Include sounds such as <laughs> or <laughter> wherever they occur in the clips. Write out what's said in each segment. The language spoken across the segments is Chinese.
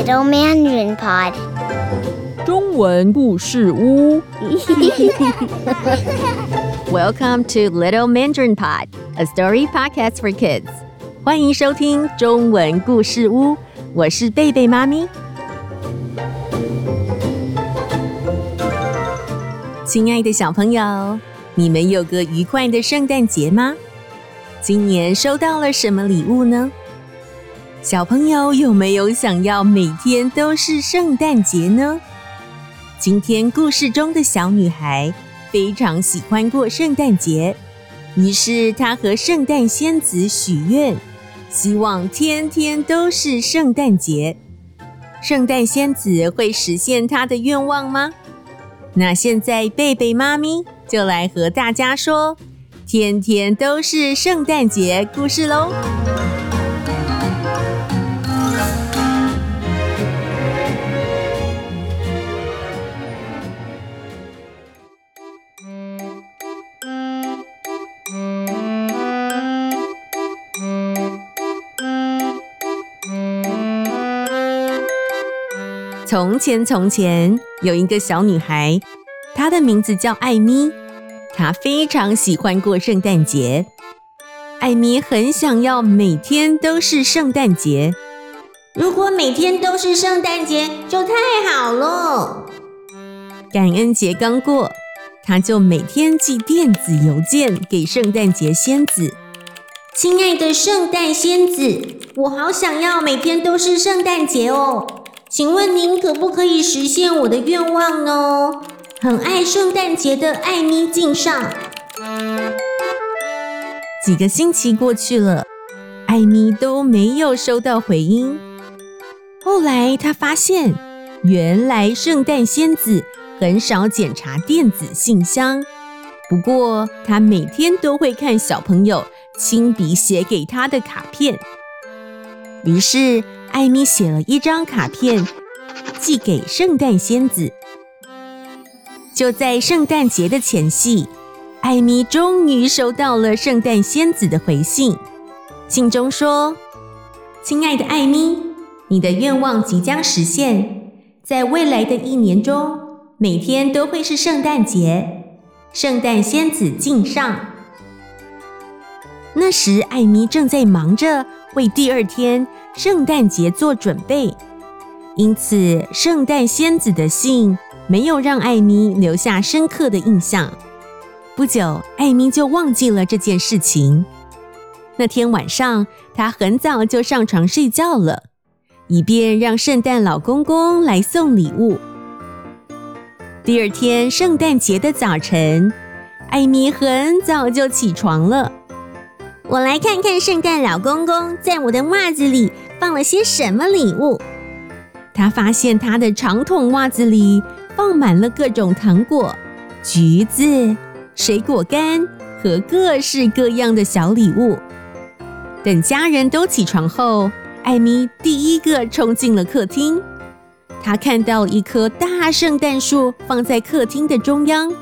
Little Mandarin Pod，中文故事屋。 Welcome to <laughs> Little Mandarin Pod, a story podcast for kids. 欢迎收听中文故事屋，我是贝贝妈咪。亲爱的小朋友，你们有个愉快的圣诞节吗？今年收到了什么礼物呢？ 小朋友有没有想要每天都是圣诞节呢？今天故事中的小女孩非常喜欢过圣诞节，于是她和圣诞仙子许愿，希望天天都是圣诞节。圣诞仙子会实现她的愿望吗？那现在贝贝妈咪就来和大家说，天天都是圣诞节故事喽。从前，从前有一个小女孩，她的名字叫艾米。她非常喜欢过圣诞节。艾米很想要每天都是圣诞节。如果每天都是圣诞节，就太好了。感恩节刚过，她就每天寄电子邮件给圣诞节仙子。亲爱的圣诞仙子，我好想要每天都是圣诞节哦。请问您可不可以实现我的愿望呢？很爱圣诞节的艾咪敬上。几个星期过去了，艾咪都没有收到回音。后来她发现，原来圣诞仙子很少检查电子信箱，不过她每天都会看小朋友亲笔写给她的卡片。于是，艾米写了一张卡片，寄给圣诞仙子。就在圣诞节的前夕，艾米终于收到了圣诞仙子的回信。信中说：“亲爱的艾米，你的愿望即将实现，在未来的一年中，每天都会是圣诞节。圣诞仙子敬上。”那时，艾米正在忙着为第二天圣诞节做准备，因此圣诞仙子的信没有让艾米留下深刻的印象。不久，艾米就忘记了这件事情。那天晚上，她很早就上床睡觉了，以便让圣诞老公公来送礼物。第二天圣诞节的早晨，艾米很早就起床了。我来看看圣诞老公公在我的袜子里放了些什么礼物。他发现他的长筒袜子里放满了各种糖果、橘子、水果干和各式各样的小礼物。等家人都起床后，艾米第一个冲进了客厅。她看到一棵大圣诞树放在客厅的中央，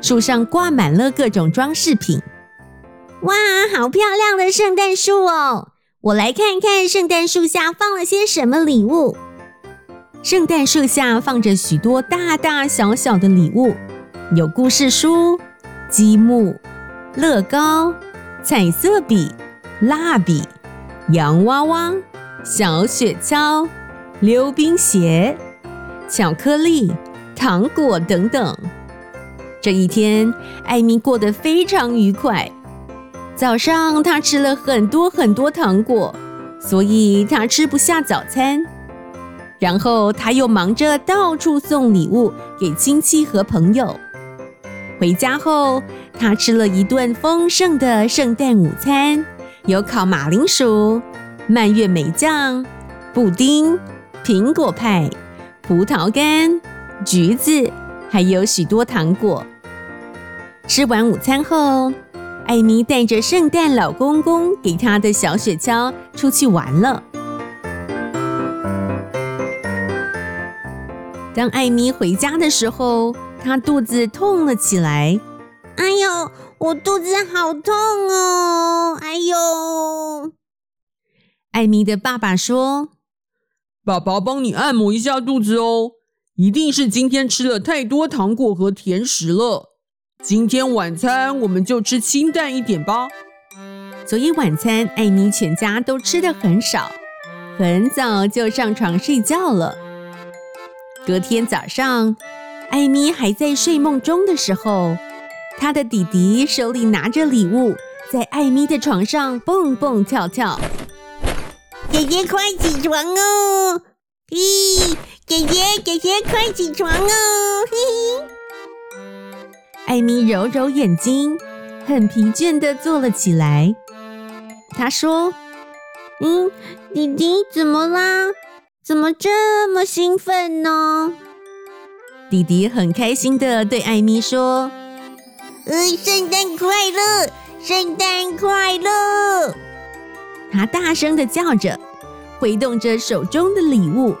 树上挂满了各种装饰品。哇，好漂亮的圣诞树哦！我来看看圣诞树下放了些什么礼物。圣诞树下放着许多大大小小的礼物，有故事书、积木、乐高、彩色笔、蜡笔、洋娃娃、小雪橇、溜冰鞋、巧克力、糖果等等。这一天，艾米过得非常愉快。早上，他吃了很多很多糖果，所以他吃不下早餐。然后，他又忙着到处送礼物给亲戚和朋友。回家后，他吃了一顿丰盛的圣诞午餐，有烤马铃薯、蔓越莓酱、布丁、苹果派、葡萄干、橘子，还有许多糖果。吃完午餐后，艾米带着圣诞老公公给她的小雪橇出去玩了。当艾米回家的时候，她肚子痛了起来。哎呦，我肚子好痛哦！哎呦，艾米的爸爸说：“爸爸帮你按摩一下肚子哦，一定是今天吃了太多糖果和甜食了。今天晚餐我们就吃清淡一点吧。所以晚餐，艾米全家都吃的很少，很早就上床睡觉了。隔天早上，艾米还在睡梦中的时候，她的弟弟手里拿着礼物，在艾米的床上蹦蹦跳跳。姐姐快起床哦！咦，姐姐姐姐快起床哦！嘿嘿。艾米揉揉眼睛，很疲倦的坐了起来。她说：“嗯，弟弟怎么啦？怎么这么兴奋呢？”弟弟很开心的对艾米说：“呃，圣诞快乐，圣诞快乐！”他大声的叫着，挥动着手中的礼物。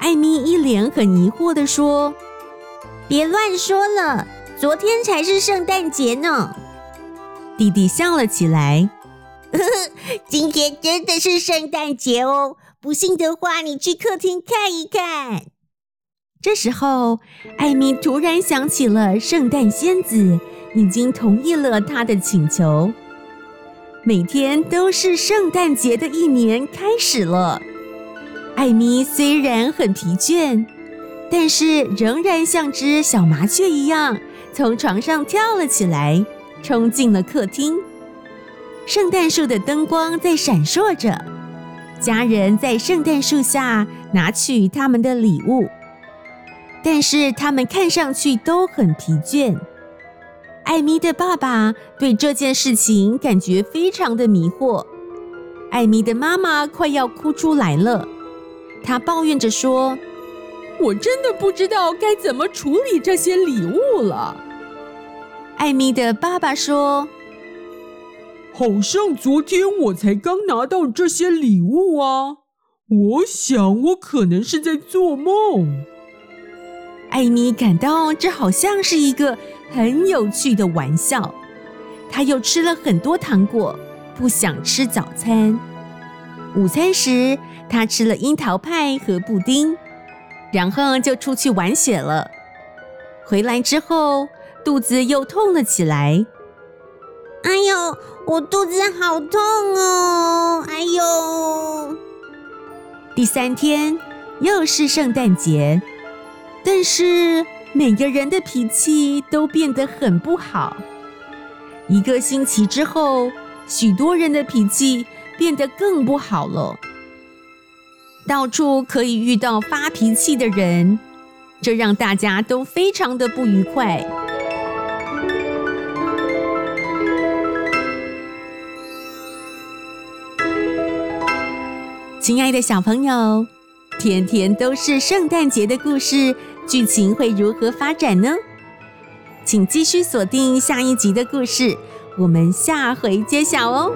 艾米一脸很疑惑的说：“别乱说了，昨天才是圣诞节呢。”弟弟笑了起来：“呵呵，今天真的是圣诞节哦！不信的话，你去客厅看一看。”这时候，艾米突然想起了圣诞仙子已经同意了她的请求。每天都是圣诞节的一年开始了。艾米虽然很疲倦，但是仍然像只小麻雀一样，从床上跳了起来，冲进了客厅。圣诞树的灯光在闪烁着，家人在圣诞树下拿取他们的礼物，但是他们看上去都很疲倦。艾米的爸爸对这件事情感觉非常的迷惑，艾米的妈妈快要哭出来了，她抱怨着说：“我真的不知道该怎么处理这些礼物了。”艾米的爸爸说：“好像昨天我才刚拿到这些礼物啊，我想我可能是在做梦。”艾米感到这好像是一个很有趣的玩笑，她又吃了很多糖果，不想吃早餐。午餐时，她吃了樱桃派和布丁，然后就出去玩雪了。回来之后，肚子又痛了起来。哎呦，我肚子好痛哦！哎呦，第三天又是圣诞节。但是每个人的脾气都变得很不好。一个星期之后，许多人的脾气变得更不好了。到处可以遇到发脾气的人，这让大家都非常的不愉快。亲爱的小朋友，天天都是圣诞节的故事。剧情会如何发展呢？请继续锁定下一集的故事，我们下回揭晓哦。